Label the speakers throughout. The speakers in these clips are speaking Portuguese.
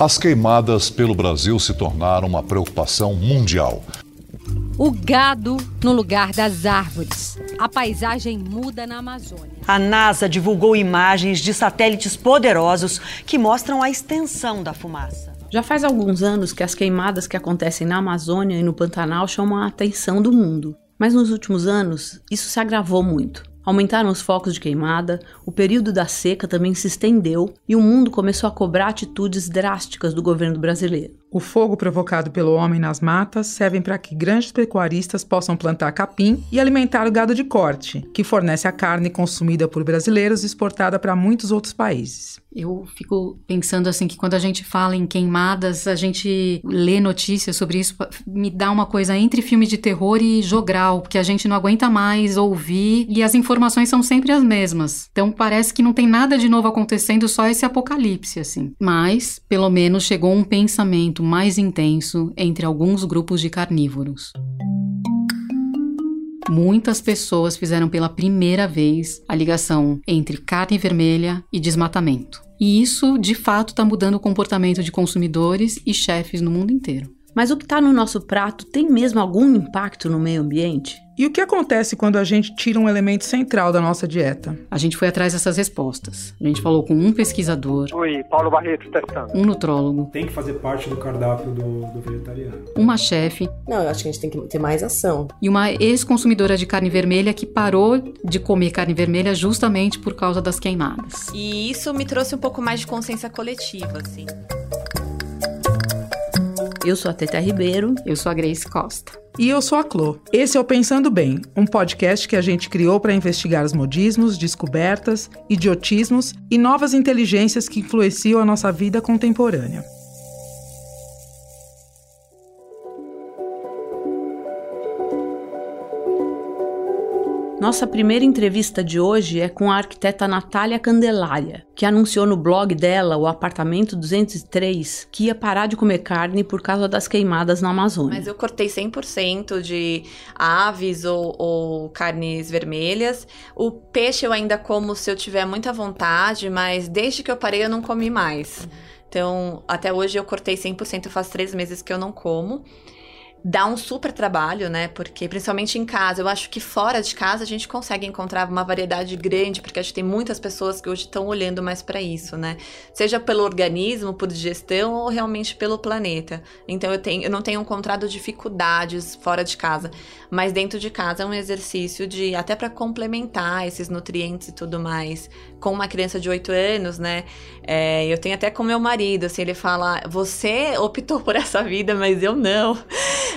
Speaker 1: As queimadas pelo Brasil se tornaram uma preocupação mundial.
Speaker 2: O gado no lugar das árvores. A paisagem muda na Amazônia.
Speaker 3: A NASA divulgou imagens de satélites poderosos que mostram a extensão da fumaça.
Speaker 4: Já faz alguns anos que as queimadas que acontecem na Amazônia e no Pantanal chamam a atenção do mundo. Mas nos últimos anos, isso se agravou muito. Aumentaram os focos de queimada, o período da seca também se estendeu e o mundo começou a cobrar atitudes drásticas do governo brasileiro.
Speaker 5: O fogo provocado pelo homem nas matas serve para que grandes pecuaristas possam plantar capim e alimentar o gado de corte, que fornece a carne consumida por brasileiros e exportada para muitos outros países.
Speaker 6: Eu fico pensando assim que quando a gente fala em queimadas, a gente lê notícias sobre isso, me dá uma coisa entre filme de terror e jogral, porque a gente não aguenta mais ouvir e as informações são sempre as mesmas. Então parece que não tem nada de novo acontecendo, só esse apocalipse assim. Mas pelo menos chegou um pensamento mais intenso entre alguns grupos de carnívoros. Muitas pessoas fizeram pela primeira vez a ligação entre carne vermelha e desmatamento. E isso, de fato, está mudando o comportamento de consumidores e chefes no mundo inteiro.
Speaker 4: Mas o que está no nosso prato tem mesmo algum impacto no meio ambiente?
Speaker 5: E o que acontece quando a gente tira um elemento central da nossa dieta?
Speaker 6: A gente foi atrás dessas respostas. A gente falou com um pesquisador.
Speaker 7: Oi, Paulo Barreto testando.
Speaker 6: Um nutrólogo.
Speaker 8: Tem que fazer parte do cardápio do, do vegetariano.
Speaker 6: Uma chefe.
Speaker 9: Não, eu acho que a gente tem que ter mais ação.
Speaker 6: E uma ex-consumidora de carne vermelha que parou de comer carne vermelha justamente por causa das queimadas.
Speaker 10: E isso me trouxe um pouco mais de consciência coletiva, assim.
Speaker 4: Eu sou a Teta Ribeiro.
Speaker 6: Eu sou a Grace Costa.
Speaker 5: E eu sou a Clô. Esse é o Pensando Bem, um podcast que a gente criou para investigar os modismos, descobertas, idiotismos e novas inteligências que influenciam a nossa vida contemporânea.
Speaker 4: Nossa primeira entrevista de hoje é com a arquiteta Natália Candelária, que anunciou no blog dela, o apartamento 203, que ia parar de comer carne por causa das queimadas na Amazônia.
Speaker 10: Mas eu cortei 100% de aves ou, ou, carnes vermelhas. O peixe eu ainda como se eu tiver muita vontade, mas desde que eu parei eu não comi mais. Então, até hoje eu cortei 100%, faz três meses que eu não como dá um super trabalho, né? Porque principalmente em casa, eu acho que fora de casa a gente consegue encontrar uma variedade grande, porque acho que tem muitas pessoas que hoje estão olhando mais para isso, né? Seja pelo organismo, por digestão ou realmente pelo planeta. Então eu tenho, eu não tenho encontrado dificuldades fora de casa, mas dentro de casa é um exercício de até para complementar esses nutrientes e tudo mais. Com uma criança de 8 anos, né? É, eu tenho até com meu marido, assim, ele fala: "Você optou por essa vida, mas eu não".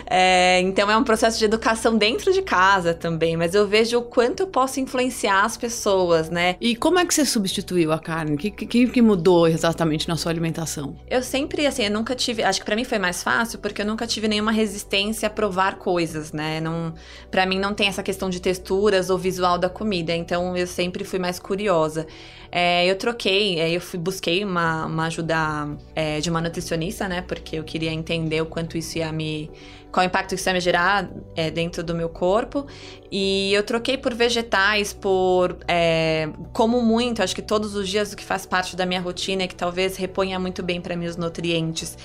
Speaker 10: É, então é um processo de educação dentro de casa também, mas eu vejo o quanto eu posso influenciar as pessoas, né?
Speaker 4: E como é que você substituiu a carne? O que, que, que mudou exatamente na sua alimentação?
Speaker 10: Eu sempre, assim, eu nunca tive. Acho que para mim foi mais fácil porque eu nunca tive nenhuma resistência a provar coisas, né? Não, para mim não tem essa questão de texturas ou visual da comida, então eu sempre fui mais curiosa. É, eu troquei, é, eu fui, busquei uma, uma ajuda é, de uma nutricionista, né? Porque eu queria entender o quanto isso ia me qual impacto isso ia me gerar é, dentro do meu corpo. E eu troquei por vegetais, por. É, como muito, acho que todos os dias o que faz parte da minha rotina é que talvez reponha muito bem para mim os nutrientes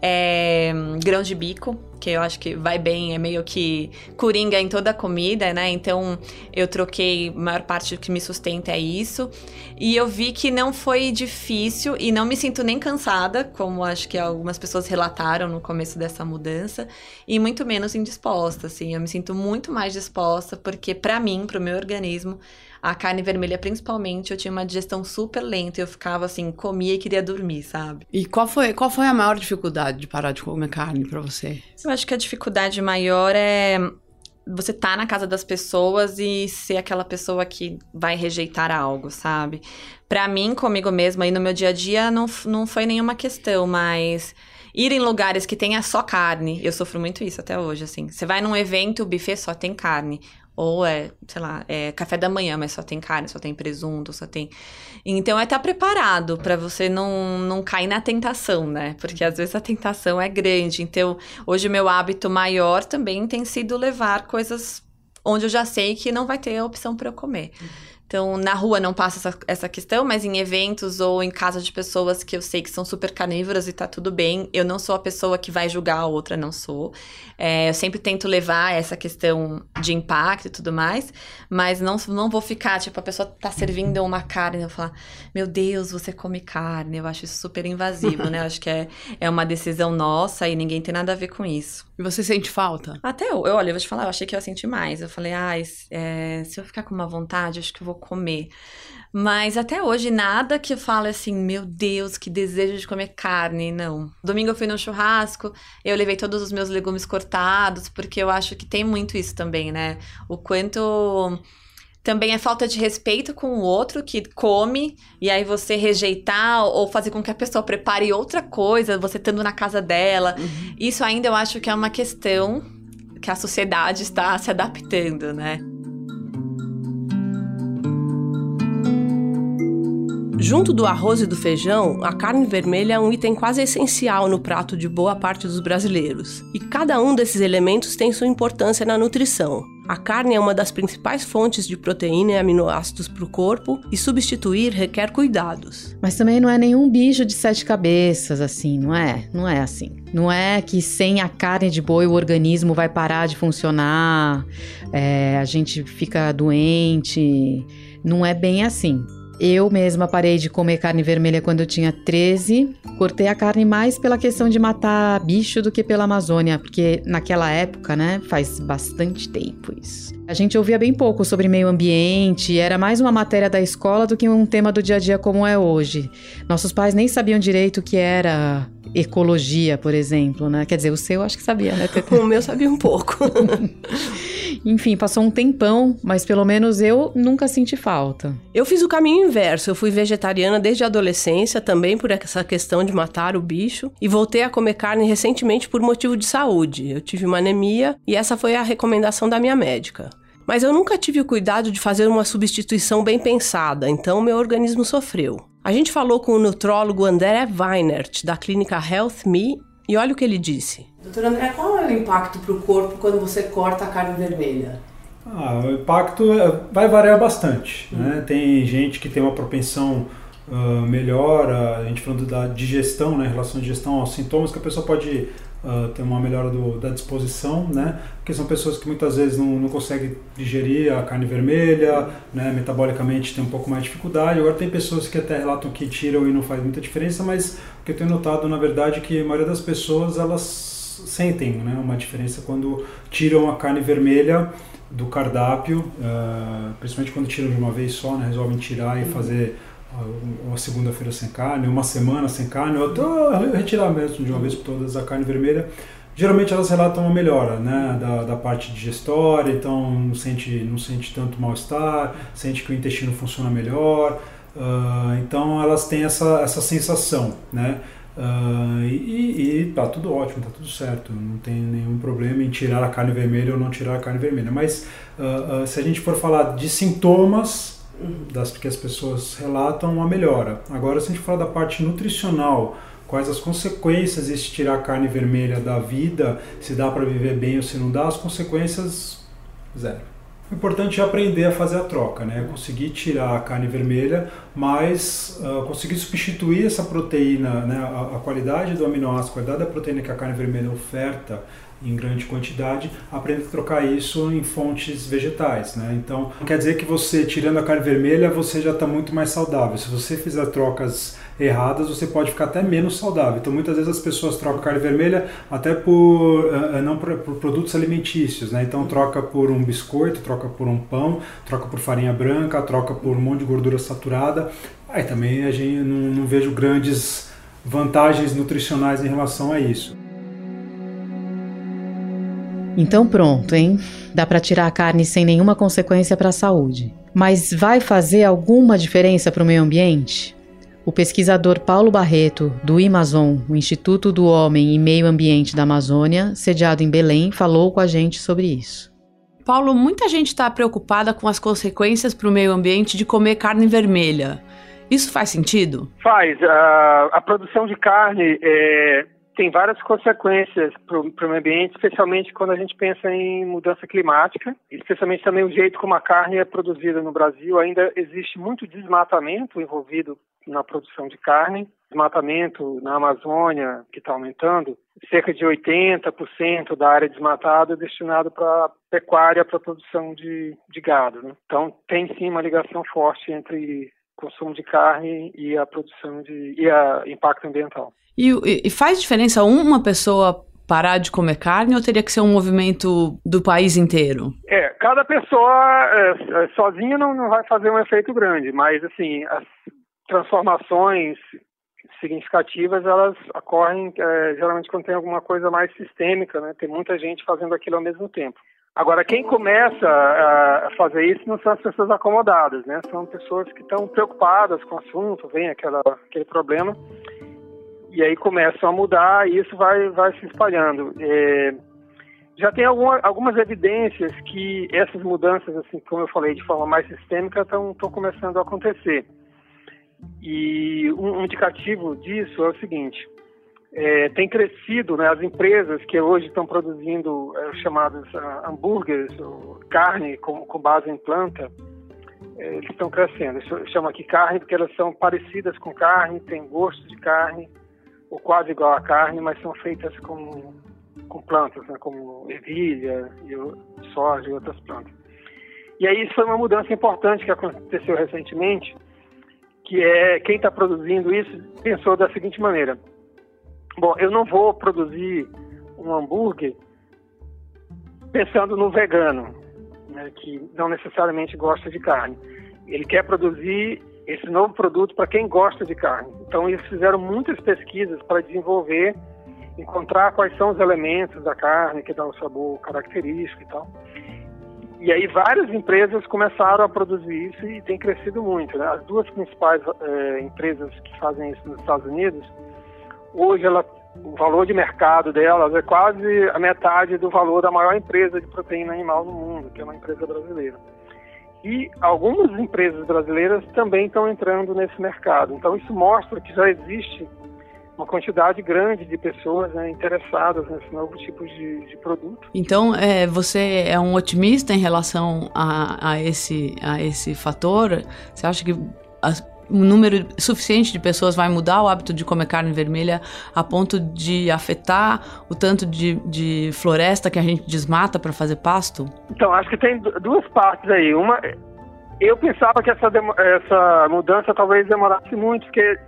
Speaker 10: é, grão de bico, que eu acho que vai bem, é meio que coringa em toda a comida, né? Então eu troquei, a maior parte do que me sustenta é isso. E eu vi que não foi difícil e não me sinto nem cansada, como acho que algumas pessoas relataram no começo dessa mudança, e muito menos indisposta, assim. Eu me sinto muito mais disposta, porque para mim, para o meu organismo, a carne vermelha, principalmente, eu tinha uma digestão super lenta. Eu ficava assim, comia e queria dormir, sabe?
Speaker 4: E qual foi, qual foi a maior dificuldade de parar de comer carne para você?
Speaker 10: Eu acho que a dificuldade maior é você tá na casa das pessoas e ser aquela pessoa que vai rejeitar algo, sabe? Para mim, comigo mesma e no meu dia a dia, não, não foi nenhuma questão, mas ir em lugares que tenha só carne, eu sofro muito isso até hoje, assim. Você vai num evento, o buffet só tem carne. Ou é, sei lá, é café da manhã, mas só tem carne, só tem presunto, só tem. Então é estar preparado para você não, não cair na tentação, né? Porque às vezes a tentação é grande. Então, hoje o meu hábito maior também tem sido levar coisas onde eu já sei que não vai ter opção para eu comer. Então, na rua não passa essa, essa questão, mas em eventos ou em casa de pessoas que eu sei que são super carnívoras e tá tudo bem, eu não sou a pessoa que vai julgar a outra, não sou. É, eu sempre tento levar essa questão de impacto e tudo mais, mas não, não vou ficar, tipo, a pessoa tá servindo uma carne e eu falar, meu Deus, você come carne. Eu acho isso super invasivo, né? Eu acho que é, é uma decisão nossa e ninguém tem nada a ver com isso.
Speaker 7: E você sente falta?
Speaker 10: Até eu, eu olha, eu vou te falar, eu achei que eu ia sentir mais. Eu falei, ah, é, se eu ficar com uma vontade, acho que eu vou comer. Mas até hoje, nada que eu fale assim, meu Deus, que desejo de comer carne, não. Domingo eu fui no churrasco, eu levei todos os meus legumes cortados, porque eu acho que tem muito isso também, né? O quanto também é falta de respeito com o outro que come e aí você rejeitar ou fazer com que a pessoa prepare outra coisa, você estando na casa dela. Uhum. Isso ainda eu acho que é uma questão que a sociedade está se adaptando, né?
Speaker 7: Junto do arroz e do feijão, a carne vermelha é um item quase essencial no prato de boa parte dos brasileiros. E cada um desses elementos tem sua importância na nutrição. A carne é uma das principais fontes de proteína e aminoácidos para o corpo e substituir requer cuidados.
Speaker 11: Mas também não é nenhum bicho de sete cabeças, assim, não é? Não é assim. Não é que sem a carne de boi o organismo vai parar de funcionar, é, a gente fica doente. Não é bem assim. Eu mesma parei de comer carne vermelha quando eu tinha 13. Cortei a carne mais pela questão de matar bicho do que pela Amazônia, porque naquela época, né, faz bastante tempo isso. A gente ouvia bem pouco sobre meio ambiente, era mais uma matéria da escola do que um tema do dia a dia como é hoje. Nossos pais nem sabiam direito o que era ecologia, por exemplo, né? Quer dizer, o seu acho que sabia, né?
Speaker 7: o meu sabia um pouco.
Speaker 11: Enfim, passou um tempão, mas pelo menos eu nunca senti falta.
Speaker 7: Eu fiz o caminho inverso. Eu fui vegetariana desde a adolescência, também por essa questão de matar o bicho, e voltei a comer carne recentemente por motivo de saúde. Eu tive uma anemia e essa foi a recomendação da minha médica. Mas eu nunca tive o cuidado de fazer uma substituição bem pensada, então meu organismo sofreu. A gente falou com o nutrólogo André Weinert, da clínica Health Me, e olha o que ele disse.
Speaker 12: Doutor André, qual é o impacto para o corpo quando você corta a carne vermelha?
Speaker 8: Ah, o impacto é, vai variar bastante. Uhum. Né? Tem gente que tem uma propensão uh, melhor, a gente falando da digestão, né, em relação à digestão aos sintomas, que a pessoa pode uh, ter uma melhora do, da disposição, né? Porque são pessoas que muitas vezes não, não conseguem digerir a carne vermelha, né? Metabolicamente tem um pouco mais de dificuldade. Agora tem pessoas que até relatam que tiram e não faz muita diferença, mas o que eu tenho notado, na verdade, é que a maioria das pessoas, elas sentem né, uma diferença quando tiram a carne vermelha do cardápio, uh, principalmente quando tiram de uma vez só, né, resolvem tirar e fazer uma segunda-feira sem carne, uma semana sem carne, ou até retirar mesmo de uma vez por todas a carne vermelha. Geralmente elas relatam uma melhora né, da, da parte digestória, então não sente, não sente tanto mal-estar, sente que o intestino funciona melhor. Uh, então elas têm essa, essa sensação, né? Uh, e, e tá tudo ótimo, tá tudo certo, não tem nenhum problema em tirar a carne vermelha ou não tirar a carne vermelha. Mas uh, se a gente for falar de sintomas das que as pessoas relatam, uma melhora. Agora, se a gente falar da parte nutricional, quais as consequências de tirar a carne vermelha da vida, se dá para viver bem ou se não dá, as consequências zero. O importante é aprender a fazer a troca, né? Conseguir tirar a carne vermelha, mas uh, conseguir substituir essa proteína, né? A, a, qualidade do aminoácido, a qualidade da proteína que a carne vermelha oferta em grande quantidade, aprender a trocar isso em fontes vegetais, né? Então, quer dizer que você tirando a carne vermelha, você já está muito mais saudável. Se você fizer trocas erradas, você pode ficar até menos saudável. Então, muitas vezes as pessoas trocam carne vermelha até por uh, não por, por, produtos alimentícios, né? Então, troca por um biscoito, troca por um pão, troca por farinha branca, troca por um monte de gordura saturada. Aí também a gente não, não vejo grandes vantagens nutricionais em relação a isso.
Speaker 11: Então pronto, hein? Dá para tirar a carne sem nenhuma consequência para a saúde. Mas vai fazer alguma diferença para o meio ambiente? O pesquisador Paulo Barreto, do Amazon, o Instituto do Homem e Meio Ambiente da Amazônia, sediado em Belém, falou com a gente sobre isso.
Speaker 7: Paulo, muita gente está preocupada com as consequências para o meio ambiente de comer carne vermelha. Isso faz sentido?
Speaker 13: Faz. A, a produção de carne é, tem várias consequências para o meio ambiente, especialmente quando a gente pensa em mudança climática, especialmente também o jeito como a carne é produzida no Brasil. Ainda existe muito desmatamento envolvido na produção de carne, desmatamento na Amazônia, que está aumentando, cerca de 80% da área desmatada é destinado para pecuária, para produção de, de gado. Né? Então, tem sim uma ligação forte entre consumo de carne e a produção de e a impacto ambiental.
Speaker 14: E, e faz diferença uma pessoa parar de comer carne ou teria que ser um movimento do país inteiro?
Speaker 13: É, cada pessoa é, é sozinha não, não vai fazer um efeito grande, mas assim, as transformações significativas elas ocorrem é, geralmente quando tem alguma coisa mais sistêmica, né? Tem muita gente fazendo aquilo ao mesmo tempo. Agora, quem começa a fazer isso não são as pessoas acomodadas, né? São pessoas que estão preocupadas com o assunto, vem aquela, aquele problema, e aí começam a mudar e isso vai, vai se espalhando. É, já tem alguma, algumas evidências que essas mudanças, assim, como eu falei, de forma mais sistêmica, estão começando a acontecer. E um indicativo disso é o seguinte: é, tem crescido, né, as empresas que hoje estão produzindo é, chamados uh, hambúrgueres, carne com, com, base em planta, é, eles estão crescendo. Eu chamo aqui carne porque elas são parecidas com carne, têm gosto de carne, ou quase igual a carne, mas são feitas com, com plantas, né, como ervilha, e soja e outras plantas. E aí isso foi uma mudança importante que aconteceu recentemente, que é quem está produzindo isso pensou da seguinte maneira: Bom, eu não vou produzir um hambúrguer pensando no vegano, né, que não necessariamente gosta de carne. Ele quer produzir esse novo produto para quem gosta de carne. Então, eles fizeram muitas pesquisas para desenvolver, encontrar quais são os elementos da carne que dão o sabor característico e tal. E aí várias empresas começaram a produzir isso e tem crescido muito. Né? As duas principais é, empresas que fazem isso nos Estados Unidos hoje ela, o valor de mercado delas é quase a metade do valor da maior empresa de proteína animal no mundo, que é uma empresa brasileira. E algumas empresas brasileiras também estão entrando nesse mercado. Então isso mostra que já existe uma quantidade grande de pessoas né, interessadas nesse novo tipo de, de produto.
Speaker 14: Então, é, você é um otimista em relação a, a, esse, a esse fator? Você acha que as um número suficiente de pessoas vai mudar o hábito de comer carne vermelha a ponto de afetar o tanto de, de floresta que a gente desmata para fazer pasto?
Speaker 13: Então, acho que tem duas partes aí. Uma, eu pensava que essa, essa mudança talvez demorasse muito, porque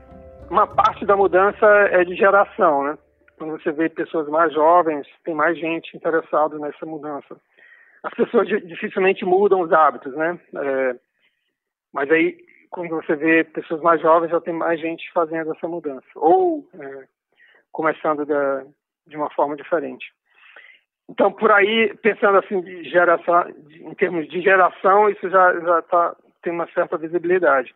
Speaker 13: uma parte da mudança é de geração, né? Quando você vê pessoas mais jovens, tem mais gente interessada nessa mudança. As pessoas dificilmente mudam os hábitos, né? É, mas aí quando você vê pessoas mais jovens, já tem mais gente fazendo essa mudança. Ou é, começando da, de uma forma diferente. Então, por aí, pensando assim de geração, em termos de geração, isso já, já tá, tem uma certa visibilidade.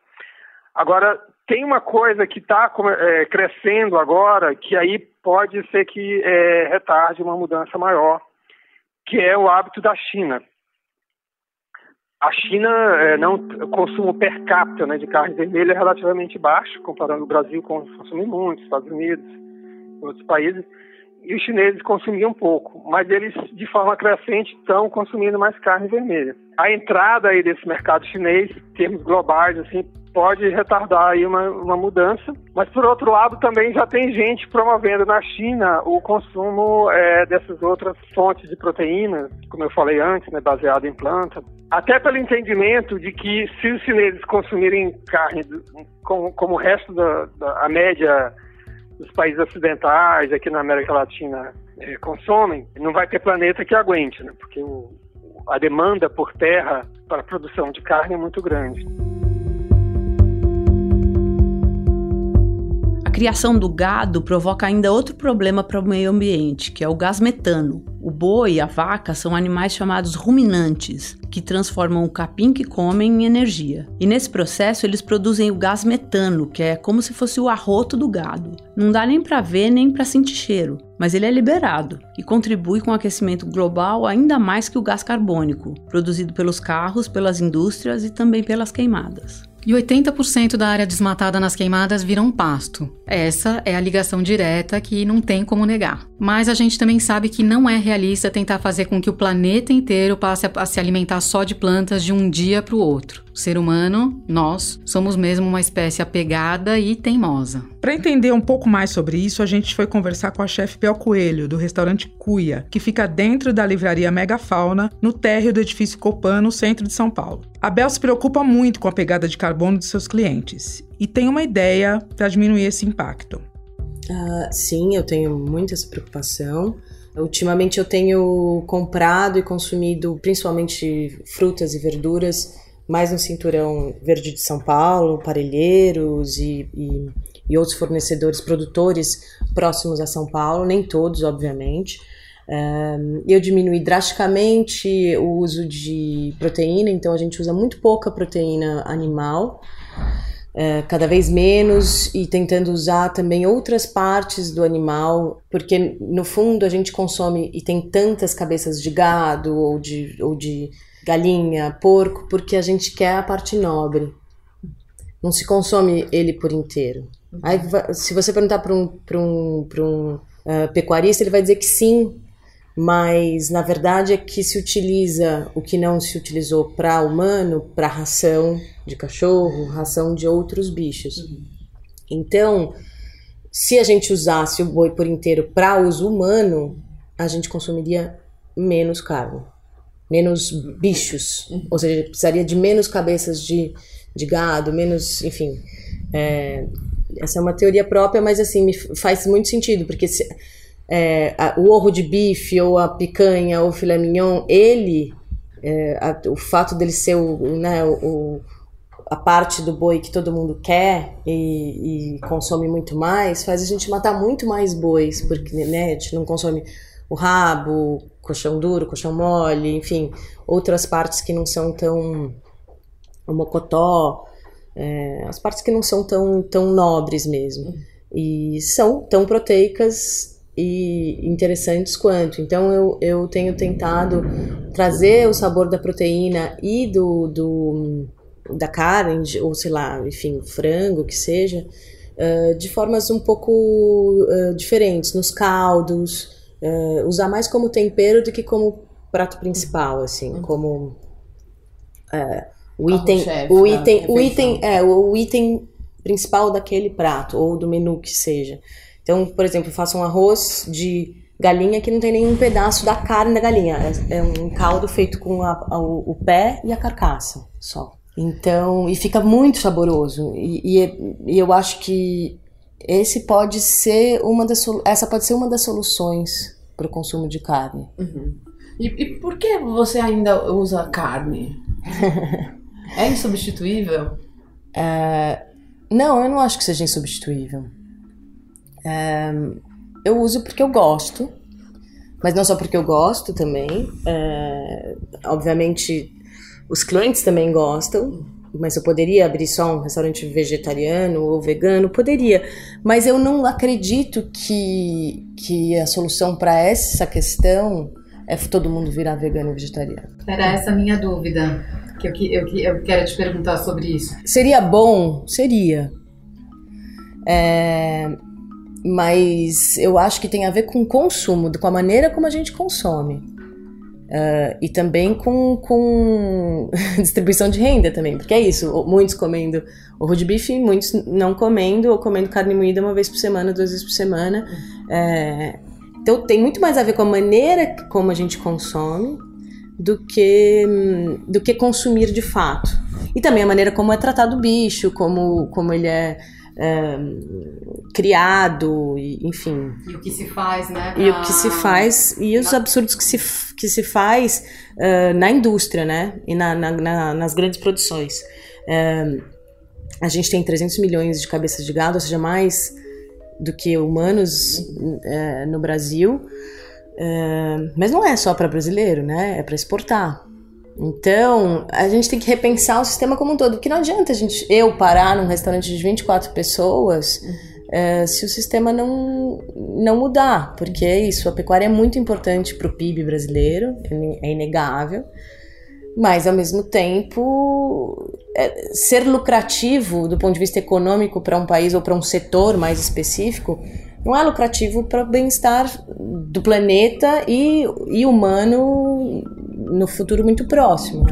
Speaker 13: Agora, tem uma coisa que está é, crescendo agora, que aí pode ser que é, retarde uma mudança maior, que é o hábito da China. A China, é, não, o consumo per capita né, de carne vermelha é relativamente baixo, comparando o Brasil com consumir muito, Estados Unidos, outros países, e os chineses consumiam pouco, mas eles, de forma crescente, estão consumindo mais carne vermelha. A entrada aí desse mercado chinês, em termos globais, assim, pode retardar aí uma, uma mudança, mas por outro lado também já tem gente promovendo na China o consumo é, dessas outras fontes de proteínas, como eu falei antes, né, baseado em planta, até pelo entendimento de que se os chineses consumirem carne como, como o resto da, da média dos países ocidentais aqui na América Latina é, consomem, não vai ter planeta que aguente, né, porque o, a demanda por terra para a produção de carne é muito grande.
Speaker 4: criação do gado provoca ainda outro problema para o meio ambiente, que é o gás metano. O boi e a vaca são animais chamados ruminantes, que transformam o capim que comem em energia. E nesse processo eles produzem o gás metano, que é como se fosse o arroto do gado. Não dá nem para ver nem para sentir cheiro, mas ele é liberado e contribui com o aquecimento global ainda mais que o gás carbônico, produzido pelos carros, pelas indústrias e também pelas queimadas.
Speaker 6: E 80% da área desmatada nas queimadas vira um pasto. Essa é a ligação direta que não tem como negar. Mas a gente também sabe que não é realista tentar fazer com que o planeta inteiro passe a se alimentar só de plantas de um dia para o outro. O ser humano, nós, somos mesmo uma espécie apegada e teimosa.
Speaker 5: Para entender um pouco mais sobre isso, a gente foi conversar com a chefe Bel Coelho, do restaurante Cuia, que fica dentro da livraria Megafauna, no térreo do edifício Copan, no centro de São Paulo. A Bel se preocupa muito com a pegada de carbono de seus clientes e tem uma ideia para diminuir esse impacto.
Speaker 9: Uh, sim, eu tenho muito essa preocupação. Ultimamente eu tenho comprado e consumido principalmente frutas e verduras mais no cinturão verde de São Paulo, parelheiros e, e, e outros fornecedores, produtores próximos a São Paulo, nem todos, obviamente. Eu diminui drasticamente o uso de proteína, então a gente usa muito pouca proteína animal, uh, cada vez menos, e tentando usar também outras partes do animal, porque no fundo a gente consome e tem tantas cabeças de gado ou de, ou de galinha, porco, porque a gente quer a parte nobre. Não se consome ele por inteiro. Aí, se você perguntar para um, um, um uh, pecuarista, ele vai dizer que sim, mas na verdade é que se utiliza o que não se utilizou para humano, para ração de cachorro, ração de outros bichos. Uhum. Então, se a gente usasse o boi por inteiro para uso humano, a gente consumiria menos carne, menos bichos, uhum. ou seja, precisaria de menos cabeças de, de gado, menos, enfim. É, essa é uma teoria própria, mas assim, me faz muito sentido, porque se, é, a, o ovo de bife ou a picanha ou o filé mignon, ele, é, a, o fato dele ser o, né, o, a parte do boi que todo mundo quer e, e, consome muito mais, faz a gente matar muito mais bois, porque né, a gente não consome o rabo, colchão duro, colchão mole, enfim, outras partes que não são tão. o mocotó, é, as partes que não são tão, tão nobres mesmo. E são tão proteicas e interessantes quanto. Então eu, eu tenho tentado trazer o sabor da proteína e do, do da carne, ou sei lá, enfim, frango, que seja, uh, de formas um pouco uh, diferentes, nos caldos, uh, usar mais como tempero do que como prato principal, assim, uhum. como o item, o item, o item, é, o item principal daquele prato ou do menu que seja. Então, por exemplo, eu faço um arroz de galinha que não tem nenhum pedaço da carne da galinha. É, é um caldo feito com a, a, o pé e a carcaça só. Então, e fica muito saboroso. E, e, e eu acho que esse pode ser uma das essa pode ser uma das soluções para o consumo de carne.
Speaker 12: Uhum. E, e, por que você ainda usa carne? é insubstituível?
Speaker 9: É, não, eu não acho que seja insubstituível. Eu uso porque eu gosto, mas não só porque eu gosto também. É, obviamente, os clientes também gostam, mas eu poderia abrir só um restaurante vegetariano ou vegano? Poderia, mas eu não acredito que, que a solução para essa questão é todo mundo virar vegano e vegetariano.
Speaker 6: Era essa a minha dúvida, que eu, eu, eu quero te perguntar sobre isso.
Speaker 9: Seria bom? Seria. É, mas eu acho que tem a ver com o consumo, com a maneira como a gente consome. Uh, e também com, com distribuição de renda também, porque é isso, muitos comendo ovo de bife, muitos não comendo, ou comendo carne moída uma vez por semana, duas vezes por semana. É, então tem muito mais a ver com a maneira como a gente consome do que, do que consumir de fato. E também a maneira como é tratado o bicho, como, como ele é criado, e, enfim.
Speaker 6: E o que se faz, né?
Speaker 9: Pra... E o que se faz, e os absurdos que se, que se faz uh, na indústria, né? E na, na, na nas grandes produções. Uh, a gente tem 300 milhões de cabeças de gado, ou seja, mais do que humanos uh, no Brasil. mas não é só para brasileiro, né? É para exportar. Então, a gente tem que repensar o sistema como um todo, porque não adianta a gente, eu parar num restaurante de 24 pessoas uhum. se o sistema não, não mudar, porque é isso, a pecuária é muito importante para o PIB brasileiro, é, é inegável, mas ao mesmo tempo é, ser lucrativo do ponto de vista econômico para um país ou para um setor mais específico não é lucrativo para o bem-estar do planeta e, e humano no futuro muito próximo.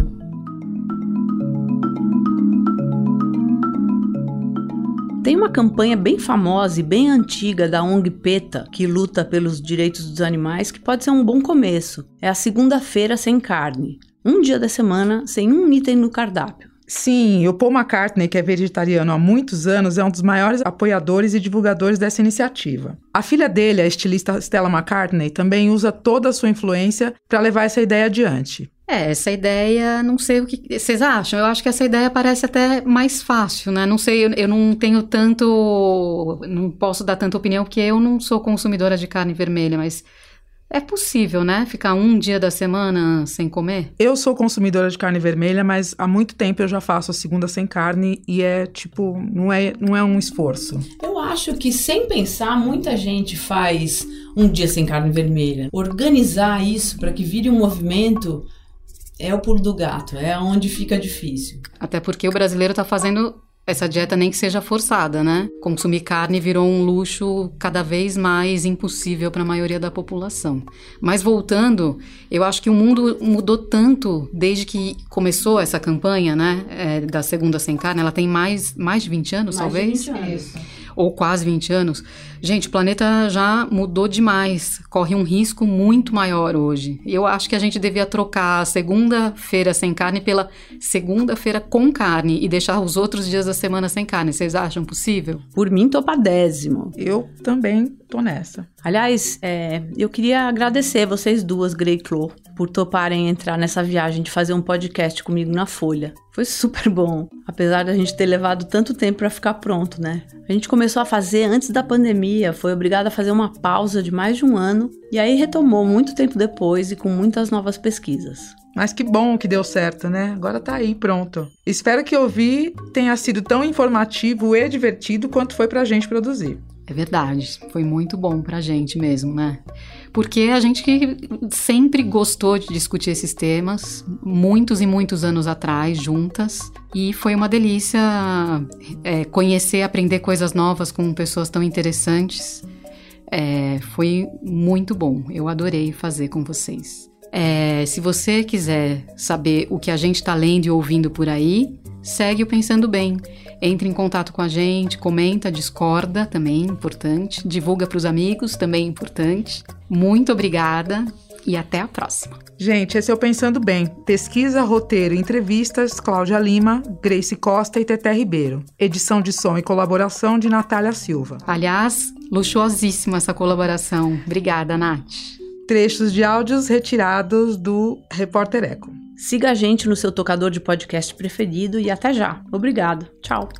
Speaker 4: Tem uma campanha bem famosa e bem antiga da ONG PETA, que luta pelos direitos dos animais, que pode ser um bom começo. É a segunda-feira sem carne. Um dia da semana sem um item no cardápio.
Speaker 5: Sim, o Paul McCartney, que é vegetariano há muitos anos, é um dos maiores apoiadores e divulgadores dessa iniciativa. A filha dele, a estilista Stella McCartney, também usa toda a sua influência para levar essa ideia adiante.
Speaker 6: É, essa ideia, não sei o que vocês acham. Eu acho que essa ideia parece até mais fácil, né? Não sei, eu, eu, não tenho tanto. Não posso dar tanta opinião, porque eu não sou consumidora de carne vermelha, mas é possível, né? Ficar um dia da semana sem comer?
Speaker 5: Eu sou consumidora de carne vermelha, mas há muito tempo eu já faço a segunda sem carne e é tipo, não é, não é um esforço.
Speaker 12: Eu acho que sem pensar, muita gente faz um dia sem carne vermelha. Organizar isso para que vire um movimento é o pulo do gato, é onde fica difícil.
Speaker 6: Até porque o brasileiro está fazendo essa dieta nem que seja forçada, né? Consumir carne virou um luxo cada vez mais impossível para a maioria da população. Mas voltando, eu acho que o mundo mudou tanto desde que começou essa campanha, né? É, da segunda sem carne. Ela tem mais, mais de 20 anos,
Speaker 12: mais
Speaker 6: talvez?
Speaker 12: De 20 anos
Speaker 6: ou quase 20 anos, gente, o planeta já mudou demais, corre um risco muito maior hoje. Eu acho que a gente devia trocar a segunda-feira sem carne pela segunda-feira com carne e deixar os outros dias da semana sem carne. Vocês acham possível?
Speaker 4: Por mim, topadésimo.
Speaker 5: Eu também tô nessa.
Speaker 4: Aliás, é, eu queria agradecer vocês duas, Grey Clo, por toparem entrar nessa viagem de fazer um podcast comigo na Folha. Foi super bom, apesar da gente ter levado tanto tempo para ficar pronto, né? A gente começou a fazer antes da pandemia, foi obrigada a fazer uma pausa de mais de um ano e aí retomou muito tempo depois e com muitas novas pesquisas.
Speaker 5: Mas que bom que deu certo, né? Agora tá aí, pronto. Espero que ouvir tenha sido tão informativo e divertido quanto foi pra gente produzir.
Speaker 6: É verdade, foi muito bom pra gente mesmo, né? Porque a gente sempre gostou de discutir esses temas, muitos e muitos anos atrás, juntas, e foi uma delícia é, conhecer, aprender coisas novas com pessoas tão interessantes. É, foi muito bom, eu adorei fazer com vocês. É, se você quiser saber o que a gente está lendo e ouvindo por aí, segue o Pensando Bem. Entre em contato com a gente, comenta, discorda, também importante. Divulga para os amigos, também importante. Muito obrigada e até a próxima.
Speaker 5: Gente, esse é o Pensando Bem. Pesquisa, roteiro e entrevistas, Cláudia Lima, Grace Costa e Teté Ribeiro. Edição de som e colaboração de Natália Silva.
Speaker 6: Aliás, luxuosíssima essa colaboração. Obrigada, Nath.
Speaker 5: Trechos de áudios retirados do Repórter Eco.
Speaker 4: Siga a gente no seu tocador de podcast preferido e até já. Obrigado. Tchau.